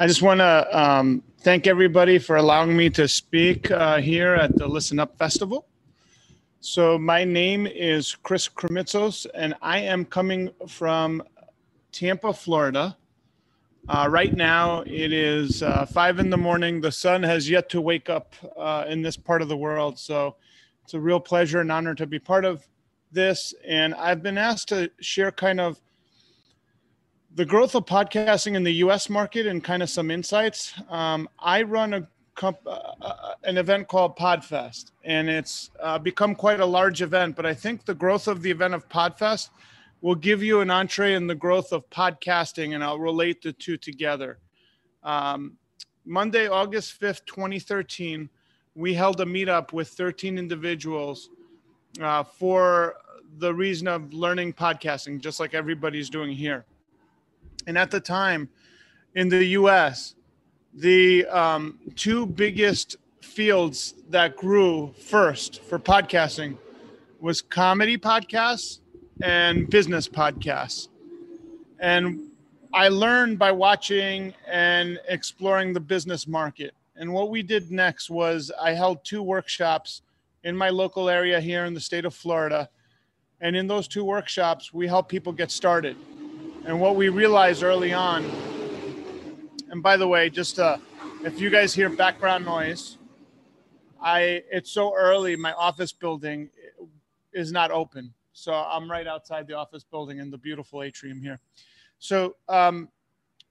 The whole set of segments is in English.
I just want to um, thank everybody for allowing me to speak uh, here at the Listen Up Festival. So, my name is Chris Krimitsos, and I am coming from Tampa, Florida. Uh, right now, it is uh, five in the morning. The sun has yet to wake up uh, in this part of the world. So, it's a real pleasure and honor to be part of this. And I've been asked to share kind of the growth of podcasting in the U.S. market and kind of some insights. Um, I run a comp- uh, uh, an event called Podfest, and it's uh, become quite a large event. But I think the growth of the event of Podfest will give you an entree in the growth of podcasting, and I'll relate the two together. Um, Monday, August 5th, 2013, we held a meetup with 13 individuals uh, for the reason of learning podcasting, just like everybody's doing here. And at the time in the US, the um, two biggest fields that grew first for podcasting was comedy podcasts and business podcasts. And I learned by watching and exploring the business market. And what we did next was I held two workshops in my local area here in the state of Florida. And in those two workshops, we help people get started. And what we realized early on, and by the way, just uh, if you guys hear background noise, I it's so early. My office building is not open, so I'm right outside the office building in the beautiful atrium here. So um,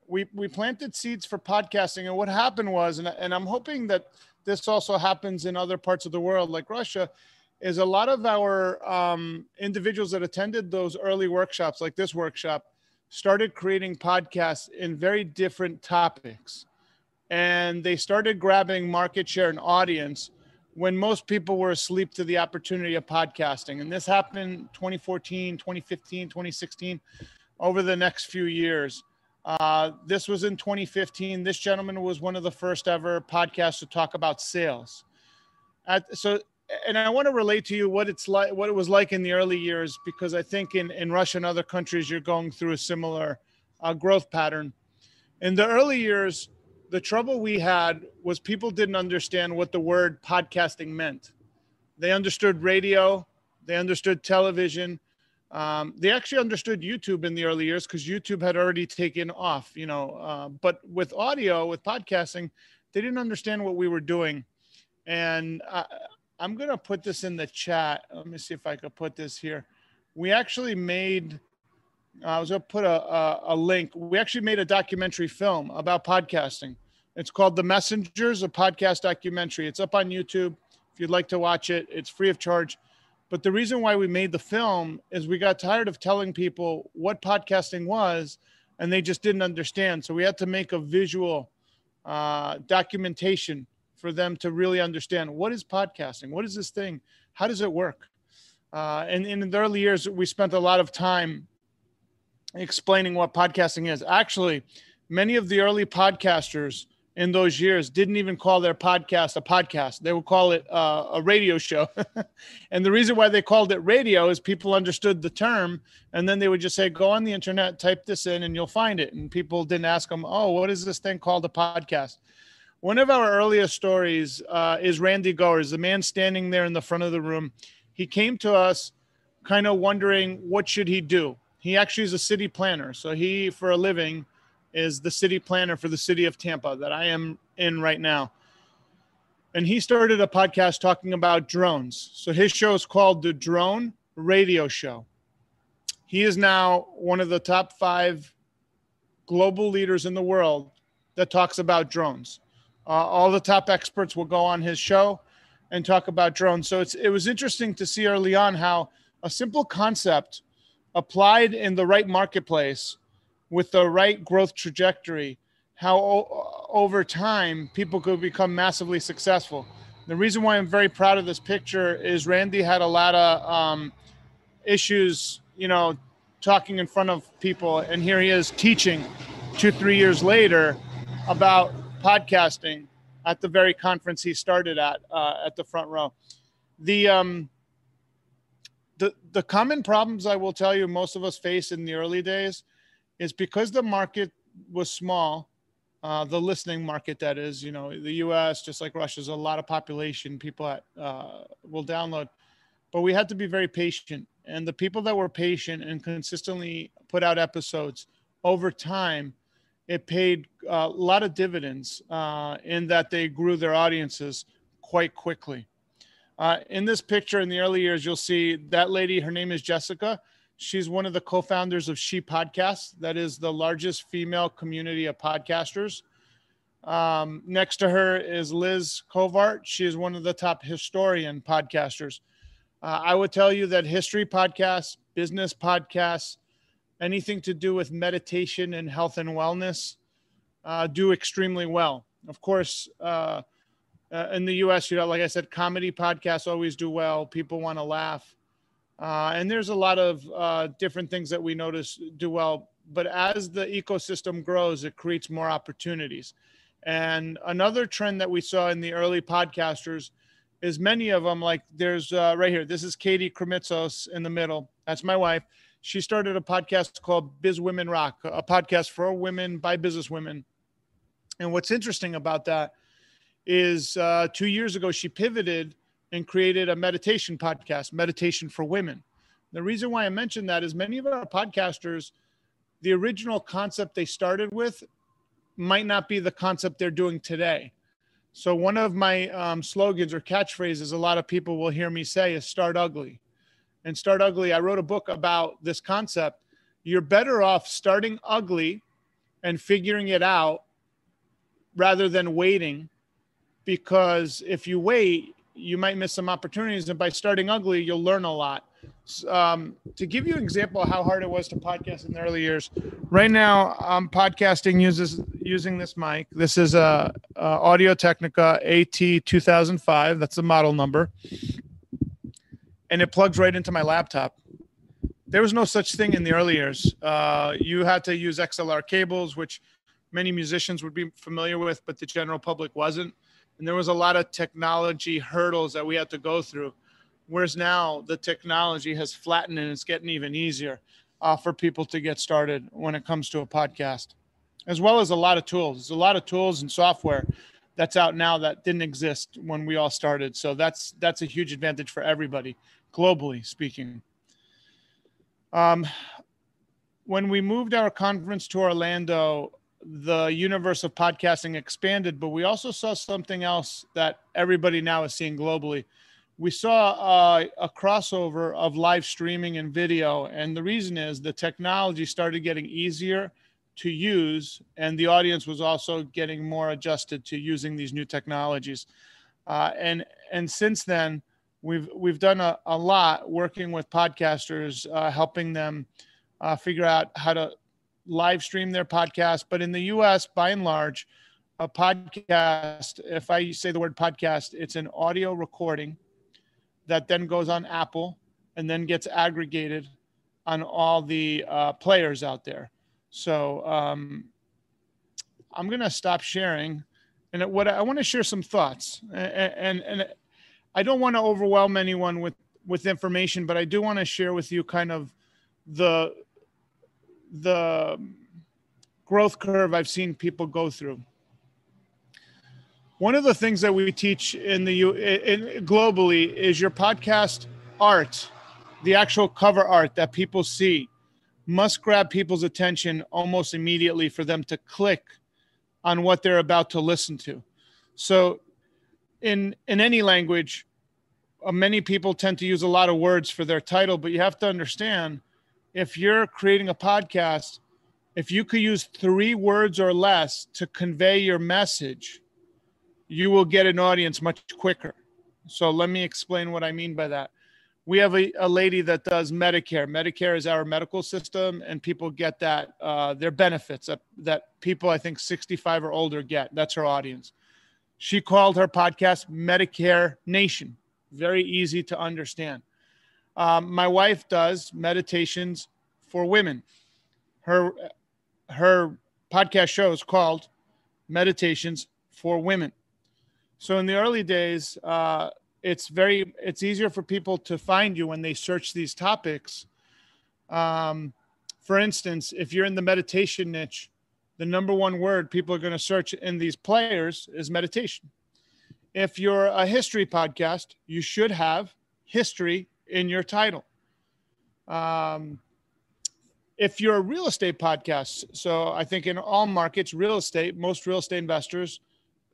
we we planted seeds for podcasting, and what happened was, and, and I'm hoping that this also happens in other parts of the world, like Russia, is a lot of our um, individuals that attended those early workshops, like this workshop started creating podcasts in very different topics. And they started grabbing market share and audience when most people were asleep to the opportunity of podcasting. And this happened 2014, 2015, 2016, over the next few years. Uh, this was in 2015. This gentleman was one of the first ever podcasts to talk about sales. At, so and I want to relate to you what it's like, what it was like in the early years, because I think in, in Russia and other countries, you're going through a similar uh, growth pattern. In the early years, the trouble we had was people didn't understand what the word podcasting meant. They understood radio, they understood television. Um, they actually understood YouTube in the early years because YouTube had already taken off, you know. Uh, but with audio, with podcasting, they didn't understand what we were doing. And uh, I'm going to put this in the chat. Let me see if I could put this here. We actually made, I was going to put a, a, a, link. We actually made a documentary film about podcasting. It's called The Messengers, a podcast documentary. It's up on YouTube. If you'd like to watch it, it's free of charge. But the reason why we made the film is we got tired of telling people what podcasting was and they just didn't understand. So we had to make a visual uh, documentation for them to really understand what is podcasting, what is this thing, how does it work. Uh, and, and in the early years, we spent a lot of time explaining what podcasting is. Actually, many of the early podcasters in those years didn't even call their podcast a podcast. They would call it uh, a radio show. and the reason why they called it radio is people understood the term. And then they would just say, go on the internet, type this in, and you'll find it. And people didn't ask them, oh, what is this thing called a podcast? One of our earliest stories uh, is Randy Goers, the man standing there in the front of the room. He came to us kind of wondering what should he do. He actually is a city planner. So he, for a living, is the city planner for the city of Tampa that I am in right now. And he started a podcast talking about drones. So his show is called The Drone Radio Show. He is now one of the top five global leaders in the world that talks about drones. Uh, all the top experts will go on his show and talk about drones. So it's it was interesting to see early on how a simple concept applied in the right marketplace with the right growth trajectory, how o- over time people could become massively successful. The reason why I'm very proud of this picture is Randy had a lot of um, issues, you know, talking in front of people, and here he is teaching two, three years later about podcasting at the very conference he started at uh, at the front row. The um, the the common problems I will tell you most of us face in the early days is because the market was small uh, the listening market that is you know the us just like russia's a lot of population people at, uh, will download but we had to be very patient and the people that were patient and consistently put out episodes over time it paid a lot of dividends uh, in that they grew their audiences quite quickly uh, in this picture in the early years you'll see that lady her name is jessica She's one of the co-founders of She Podcasts. That is the largest female community of podcasters. Um, next to her is Liz Covart. She is one of the top historian podcasters. Uh, I would tell you that history podcasts, business podcasts, anything to do with meditation and health and wellness uh, do extremely well. Of course, uh, uh in the US, you know, like I said, comedy podcasts always do well. People want to laugh. Uh, and there's a lot of uh, different things that we notice do well. But as the ecosystem grows, it creates more opportunities. And another trend that we saw in the early podcasters is many of them, like there's uh, right here, this is Katie Krimitsos in the middle. That's my wife. She started a podcast called Biz Women Rock, a podcast for women by business women. And what's interesting about that is uh, two years ago, she pivoted and created a meditation podcast, Meditation for Women. The reason why I mentioned that is many of our podcasters, the original concept they started with might not be the concept they're doing today. So, one of my um, slogans or catchphrases a lot of people will hear me say is start ugly. And start ugly, I wrote a book about this concept. You're better off starting ugly and figuring it out rather than waiting because if you wait you might miss some opportunities. And by starting ugly, you'll learn a lot. Um, to give you an example of how hard it was to podcast in the early years, right now I'm podcasting uses using this mic. This is a, a Audio Technica AT 2005. That's the model number, and it plugs right into my laptop. There was no such thing in the early years. Uh, you had to use XLR cables, which many musicians would be familiar with, but the general public wasn't. And there was a lot of technology hurdles that we had to go through. Whereas now the technology has flattened and it's getting even easier uh, for people to get started when it comes to a podcast as well as a lot of tools. There's a lot of tools and software that's out now that didn't exist when we all started. So that's that's a huge advantage for everybody globally speaking um, when we moved our conference to orlando the universe of podcasting expanded, but we also saw something else that everybody now is seeing globally. We saw uh, a crossover of live streaming and video, and the reason is the technology started getting easier to use, and the audience was also getting more adjusted to using these new technologies. Uh, and and since then, we've we've done a, a lot working with podcasters, uh, helping them uh, figure out how to live stream their podcast. But in the US, by and large, a podcast, if I say the word podcast, it's an audio recording that then goes on Apple and then gets aggregated on all the uh, players out there. So um, I'm going to stop sharing. And what I want to share some thoughts. And, and, and I don't want to overwhelm anyone with, with information, but I do want to share with you kind of the the growth curve I've seen people go through. One of the things that we teach in the in, globally is your podcast art, the actual cover art that people see must grab people's attention almost immediately for them to click on what they're about to listen to. So in in any language, many people tend to use a lot of words for their title, but you have to understand if you're creating a podcast, if you could use three words or less to convey your message, you will get an audience much quicker. So let me explain what I mean by that. We have a, a lady that does Medicare. Medicare is our medical system, and people get that uh, their benefits that, that people I think 65 or older get. That's her audience. She called her podcast Medicare Nation. Very easy to understand. Um, my wife does meditations for women. Her her podcast show is called Meditations for Women. So in the early days, uh, it's very it's easier for people to find you when they search these topics. Um, for instance, if you're in the meditation niche, the number one word people are going to search in these players is meditation. If you're a history podcast, you should have history in your title. Um, if you're a real estate podcast, so I think in all markets, real estate, most real estate investors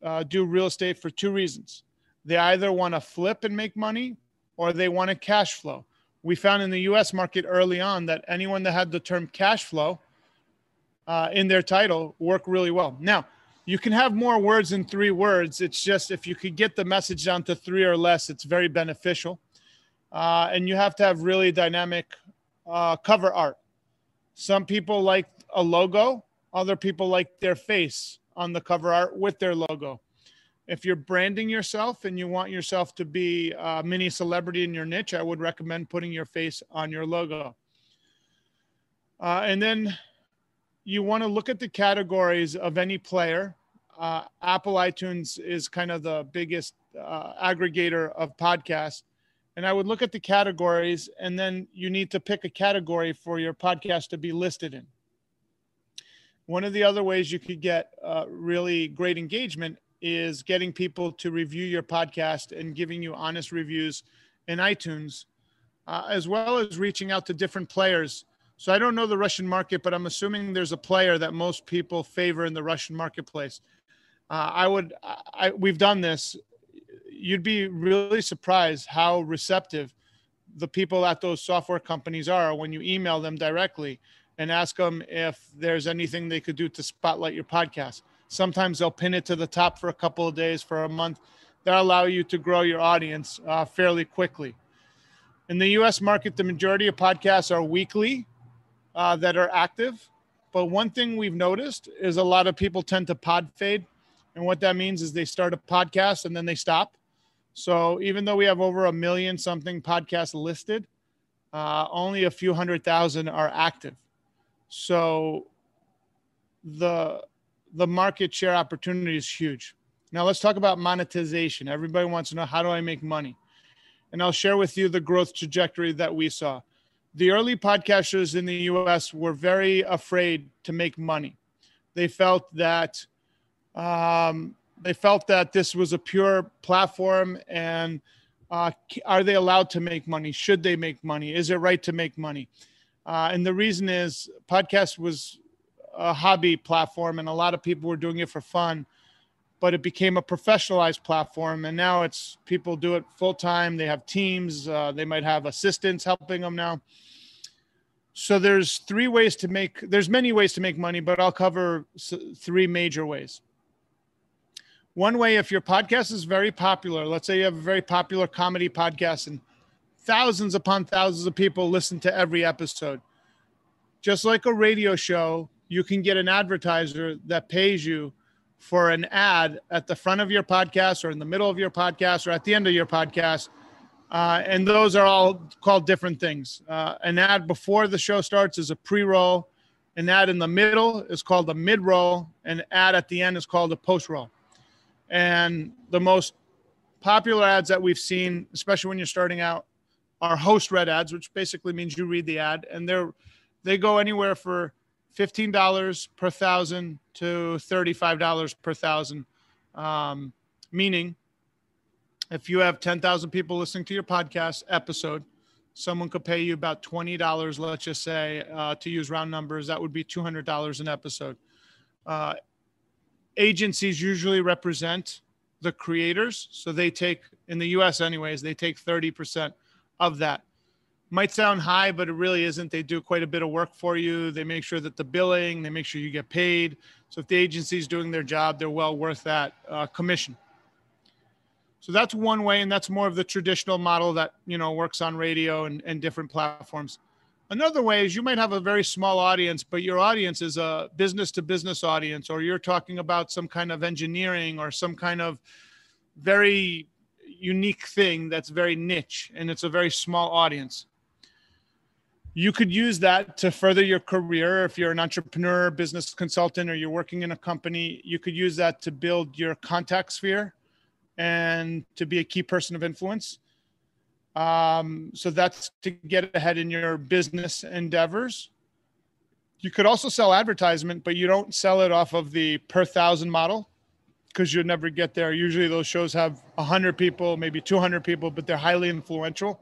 uh, do real estate for two reasons. They either want to flip and make money or they want to cash flow. We found in the US market early on that anyone that had the term cash flow uh, in their title worked really well. Now, you can have more words than three words. It's just if you could get the message down to three or less, it's very beneficial. Uh, and you have to have really dynamic uh, cover art. Some people like a logo, other people like their face on the cover art with their logo. If you're branding yourself and you want yourself to be a mini celebrity in your niche, I would recommend putting your face on your logo. Uh, and then you want to look at the categories of any player. Uh, Apple iTunes is kind of the biggest uh, aggregator of podcasts and I would look at the categories, and then you need to pick a category for your podcast to be listed in. One of the other ways you could get uh, really great engagement is getting people to review your podcast and giving you honest reviews in iTunes, uh, as well as reaching out to different players. So I don't know the Russian market, but I'm assuming there's a player that most people favor in the Russian marketplace. Uh, I would, I, we've done this you'd be really surprised how receptive the people at those software companies are when you email them directly and ask them if there's anything they could do to spotlight your podcast. Sometimes they'll pin it to the top for a couple of days, for a month. That allow you to grow your audience uh, fairly quickly. In the U.S. market, the majority of podcasts are weekly uh, that are active. But one thing we've noticed is a lot of people tend to pod fade, and what that means is they start a podcast and then they stop so even though we have over a million something podcasts listed, uh, only a few hundred thousand are active. So the the market share opportunity is huge. Now let's talk about monetization. Everybody wants to know how do I make money? And I'll share with you the growth trajectory that we saw. The early podcasters in the US were very afraid to make money. They felt that um, they felt that this was a pure platform and uh, are they allowed to make money? Should they make money? Is it right to make money? Uh, and the reason is podcast was a hobby platform and a lot of people were doing it for fun but it became a professionalized platform and now it's people do it full time they have teams uh, they might have assistants helping them now so there's three ways to make there's many ways to make money but i'll cover three major ways one way, if your podcast is very popular, let's say you have a very popular comedy podcast and thousands upon thousands of people listen to every episode. Just like a radio show, you can get an advertiser that pays you for an ad at the front of your podcast or in the middle of your podcast or at the end of your podcast. Uh, and those are all called different things. Uh, an ad before the show starts is a pre roll, an ad in the middle is called a mid roll, an ad at the end is called a post roll. And the most popular ads that we've seen, especially when you're starting out, are host read ads, which basically means you read the ad, and they're they go anywhere for fifteen dollars per thousand to thirty-five dollars per thousand. Um, meaning, if you have ten thousand people listening to your podcast episode, someone could pay you about twenty dollars, let's just say, uh, to use round numbers. That would be two hundred dollars an episode. Uh, agencies usually represent the creators. So they take, in the US, anyways, they take 30% of that. Might sound high, but it really isn't. They do quite a bit of work for you. They make sure that the billing, they make sure you get paid. So if the agency is doing their job, they're well worth that uh, commission. So that's one way, and that's more of the traditional model that you know works on radio and, and different platforms. Another way is you might have a very small audience, but your audience is a business to business audience, or you're talking about some kind of engineering or some kind of very unique thing that's very niche and it's a very small audience. You could use that to further your career. If you're an entrepreneur, business consultant, or you're working in a company, you could use that to build your contact sphere and to be a key person of influence. Um, so that's to get ahead in your business endeavors. You could also sell advertisement, but you don't sell it off of the per thousand model because you'll never get there. Usually those shows have 100 people, maybe 200 people, but they're highly influential.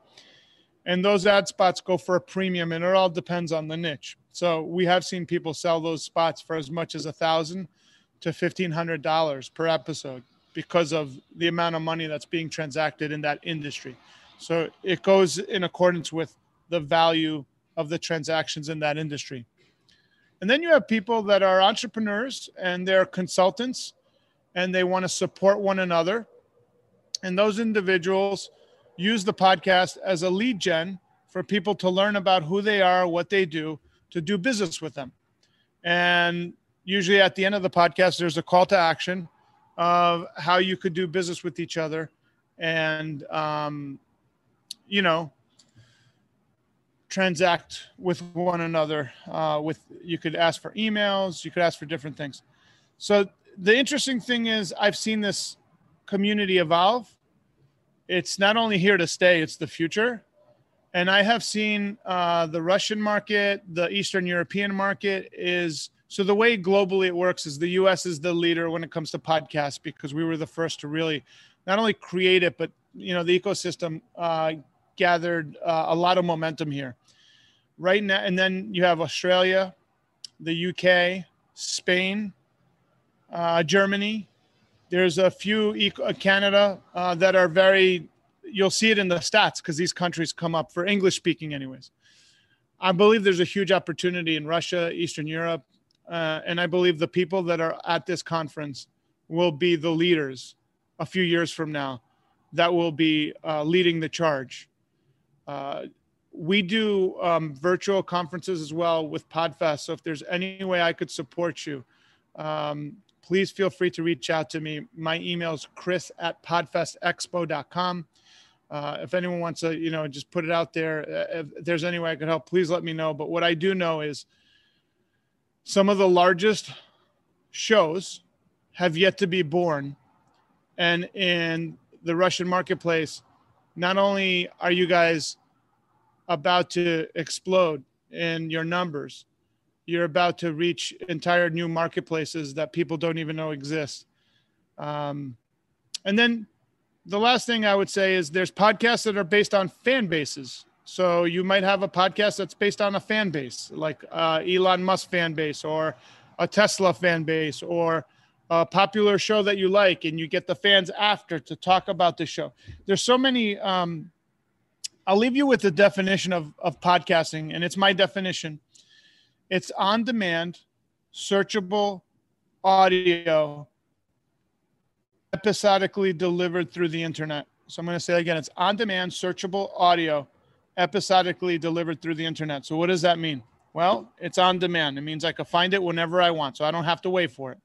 And those ad spots go for a premium, and it all depends on the niche. So we have seen people sell those spots for as much as a thousand to fifteen hundred dollars per episode because of the amount of money that's being transacted in that industry. So it goes in accordance with the value of the transactions in that industry. And then you have people that are entrepreneurs and they're consultants and they want to support one another. And those individuals use the podcast as a lead gen for people to learn about who they are, what they do, to do business with them. And usually at the end of the podcast, there's a call to action of how you could do business with each other. And, um, you know, transact with one another uh, with you could ask for emails you could ask for different things. So the interesting thing is i've seen this community evolve it's not only here to stay it's the future and i have seen uh, the russian market the eastern european market is so the way globally it works is the us is the leader when it comes to podcasts because we were the first to really not only create it but you know the ecosystem uh, gathered uh, a lot of momentum here right now. And then you have Australia, the UK, Spain, uh, Germany. There's a few uh, Canada uh, that are very. You'll see it in the stats because these countries come up for English speaking, anyways. I believe there's a huge opportunity in Russia, Eastern Europe, uh, and I believe the people that are at this conference will be the leaders a few years from now that will be uh, leading the charge. Uh, we do um, virtual conferences as well with Podfest. So if there's any way I could support you, um, please feel free to reach out to me. My email is chris at podfestexpo.com. Uh, if anyone wants to, you know, just put it out there. Uh, if there's any way I could help, please let me know. But what I do know is some of the largest shows have yet to be born. And in the Russian marketplace, not only are you guys about to explode in your numbers. You're about to reach entire new marketplaces that people don't even know exist. Um, and then the last thing I would say is there's podcasts that are based on fan bases. So you might have a podcast that's based on a fan base, like uh, Elon Musk fan base or a Tesla fan base or a popular show that you like, and you get the fans after to talk about the show. There's so many um, I'll leave you with the definition of, of podcasting, and it's my definition. It's on demand, searchable audio, episodically delivered through the internet. So I'm going to say again it's on demand, searchable audio, episodically delivered through the internet. So what does that mean? Well, it's on demand. It means I can find it whenever I want, so I don't have to wait for it.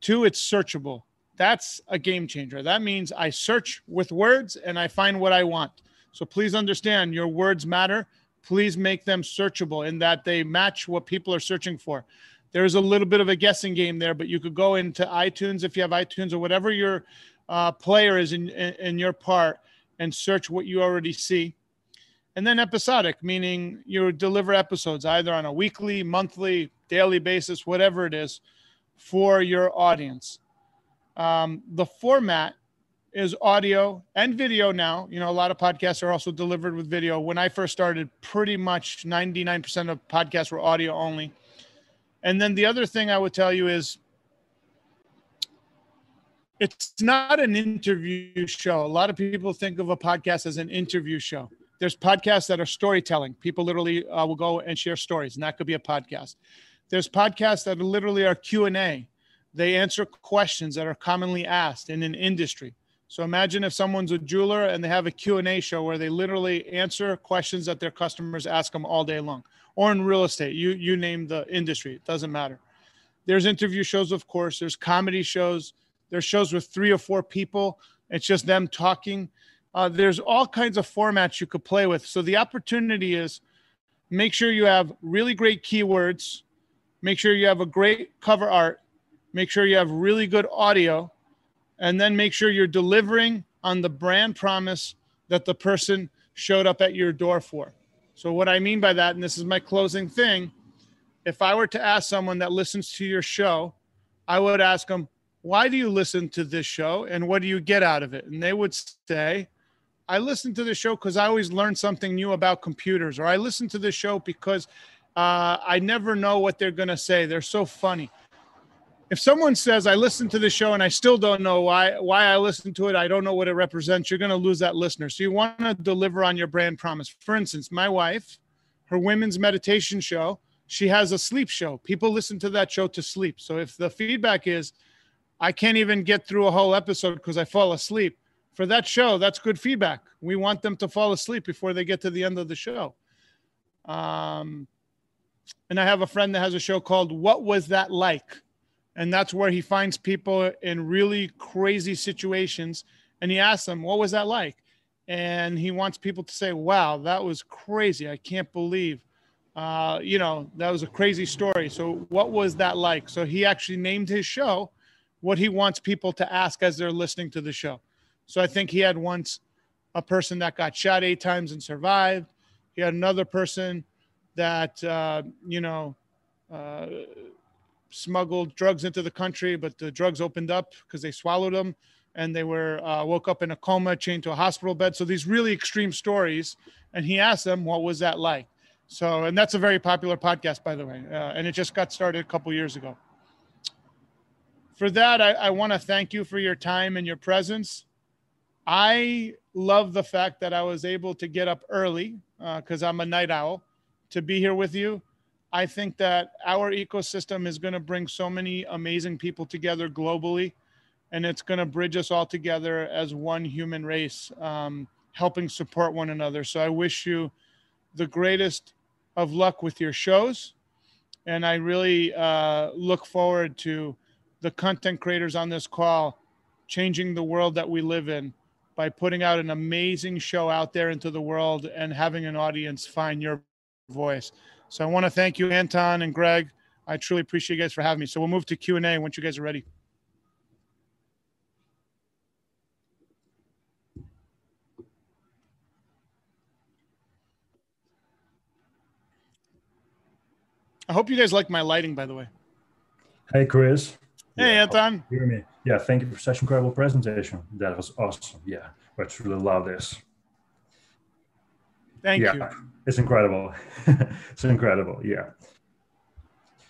Two, it's searchable. That's a game changer. That means I search with words and I find what I want. So please understand your words matter. Please make them searchable in that they match what people are searching for. There's a little bit of a guessing game there, but you could go into iTunes if you have iTunes or whatever your uh, player is in, in, in your part and search what you already see. And then episodic, meaning you deliver episodes either on a weekly, monthly, daily basis, whatever it is, for your audience. Um, the format is audio and video now. You know, a lot of podcasts are also delivered with video. When I first started, pretty much 99% of podcasts were audio only. And then the other thing I would tell you is it's not an interview show. A lot of people think of a podcast as an interview show. There's podcasts that are storytelling. People literally uh, will go and share stories, and that could be a podcast. There's podcasts that literally are Q and A. They answer questions that are commonly asked in an industry. So imagine if someone's a jeweler and they have a Q&A show where they literally answer questions that their customers ask them all day long. Or in real estate, you you name the industry, it doesn't matter. There's interview shows, of course. There's comedy shows. There's shows with three or four people. It's just them talking. Uh, there's all kinds of formats you could play with. So the opportunity is make sure you have really great keywords. Make sure you have a great cover art. Make sure you have really good audio and then make sure you're delivering on the brand promise that the person showed up at your door for. So, what I mean by that, and this is my closing thing, if I were to ask someone that listens to your show, I would ask them, why do you listen to this show and what do you get out of it? And they would say, I listen to the show because I always learn something new about computers, or I listen to the show because uh, I never know what they're going to say. They're so funny. If someone says, I listen to the show and I still don't know why, why I listen to it, I don't know what it represents, you're going to lose that listener. So you want to deliver on your brand promise. For instance, my wife, her women's meditation show, she has a sleep show. People listen to that show to sleep. So if the feedback is, I can't even get through a whole episode because I fall asleep, for that show, that's good feedback. We want them to fall asleep before they get to the end of the show. Um, and I have a friend that has a show called What Was That Like? And that's where he finds people in really crazy situations and he asks them, What was that like? And he wants people to say, Wow, that was crazy. I can't believe uh, you know, that was a crazy story. So, what was that like? So, he actually named his show what he wants people to ask as they're listening to the show. So, I think he had once a person that got shot eight times and survived. He had another person that, uh, you know, uh, smuggled drugs into the country, but the drugs opened up because they swallowed them and they were uh, woke up in a coma, chained to a hospital bed. So, these really extreme stories. And he asked them, What was that like? So, and that's a very popular podcast, by the way, uh, and it just got started a couple years ago. For that, I, I want to thank you for your time and your presence. I love the fact that I was able to get up early because uh, I'm a night owl to be here with you. I think that our ecosystem is going to bring so many amazing people together globally, and it's going to bridge us all together as one human race, um, helping support one another. So I wish you the greatest of luck with your shows. And I really uh, look forward to the content creators on this call changing the world that we live in by putting out an amazing show out there into the world and having an audience find your voice. So I want to thank you, Anton and Greg. I truly appreciate you guys for having me. So we'll move to Q&A once you guys are ready. I hope you guys like my lighting, by the way. Hey, Chris. Hey, yeah, Anton. Hear me? Yeah, thank you for such incredible presentation. That was awesome. Yeah, I truly love this. Thank yeah, you. It's incredible. it's incredible. Yeah.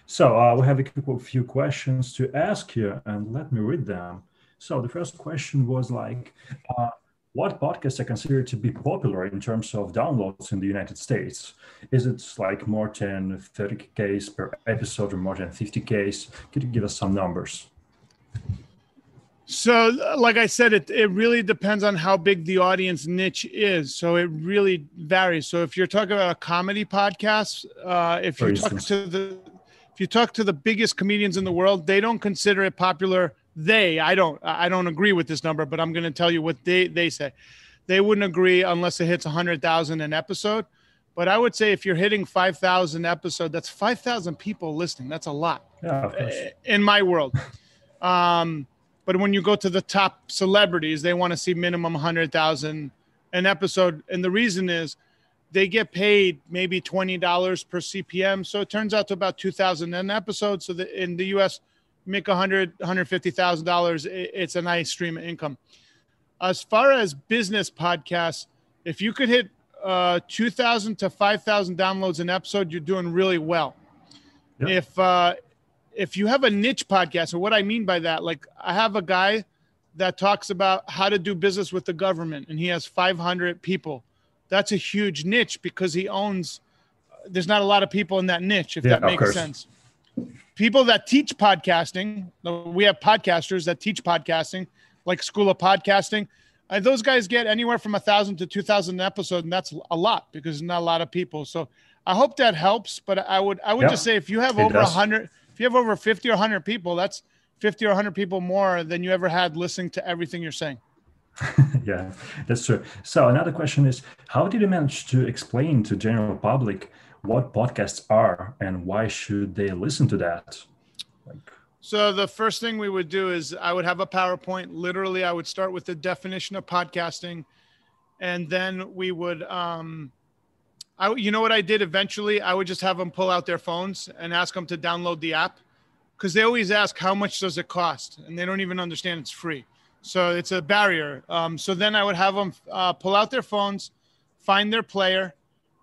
So uh, we have a few questions to ask here, and let me read them. So the first question was like, uh, what podcasts are considered to be popular in terms of downloads in the United States? Is it like more than 30 Ks per episode or more than 50 Ks? Could you give us some numbers? So, like I said, it, it really depends on how big the audience niche is. So it really varies. So if you're talking about a comedy podcast, uh, if you talk to the if you talk to the biggest comedians in the world, they don't consider it popular. They i don't i don't agree with this number but i'm going to tell you what they they say. They wouldn't agree unless it hits 100000 an episode. But i would say if you're hitting 5000 episode that's 5000 people listening. That's a lot yeah, in my world. Um, but when you go to the top celebrities they want to see minimum 100000 an episode and the reason is they get paid maybe $20 per cpm so it turns out to about 2000 an episode so that in the us make a hundred, hundred fifty thousand dollars, it's a nice stream of income. As far as business podcasts, if you could hit uh, two thousand to five thousand downloads an episode, you're doing really well. Yep. If uh, if you have a niche podcast, or what I mean by that, like I have a guy that talks about how to do business with the government, and he has 500 people. That's a huge niche because he owns. There's not a lot of people in that niche, if yeah, that makes sense people that teach podcasting, we have podcasters that teach podcasting, like School of Podcasting. Uh, those guys get anywhere from a thousand to two thousand an episode, and that's a lot because not a lot of people. So I hope that helps. But I would I would just say if you have over a hundred, if you have over fifty or hundred people, that's fifty or hundred people more than you ever had listening to everything you're saying. yeah, that's true. So another question is, how did you manage to explain to general public what podcasts are and why should they listen to that? Like, so the first thing we would do is I would have a PowerPoint. Literally, I would start with the definition of podcasting, and then we would um, I, you know what I did eventually? I would just have them pull out their phones and ask them to download the app because they always ask how much does it cost, and they don't even understand it's free. So it's a barrier. Um, so then I would have them uh, pull out their phones, find their player,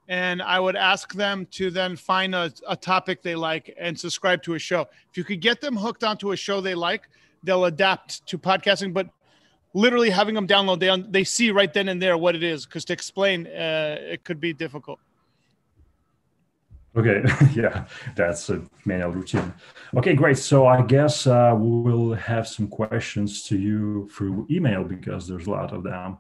and I would ask them to then find a, a topic they like and subscribe to a show. If you could get them hooked onto a show they like, they'll adapt to podcasting. But literally having them download, they they see right then and there what it is. Because to explain, uh, it could be difficult. Okay, yeah, that's a manual routine. Okay, great. So I guess uh, we'll have some questions to you through email because there's a lot of them,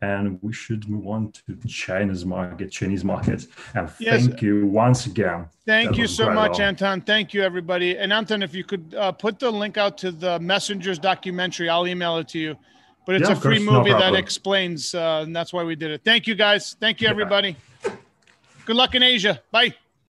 and we should move on to Chinese market, Chinese market. And yes. thank you once again. Thank you so much, Anton. Thank you, everybody. And Anton, if you could uh, put the link out to the Messengers documentary, I'll email it to you. But it's yeah, a free course, movie no that explains, uh, and that's why we did it. Thank you, guys. Thank you, everybody. Yeah. Good luck in Asia. Bye.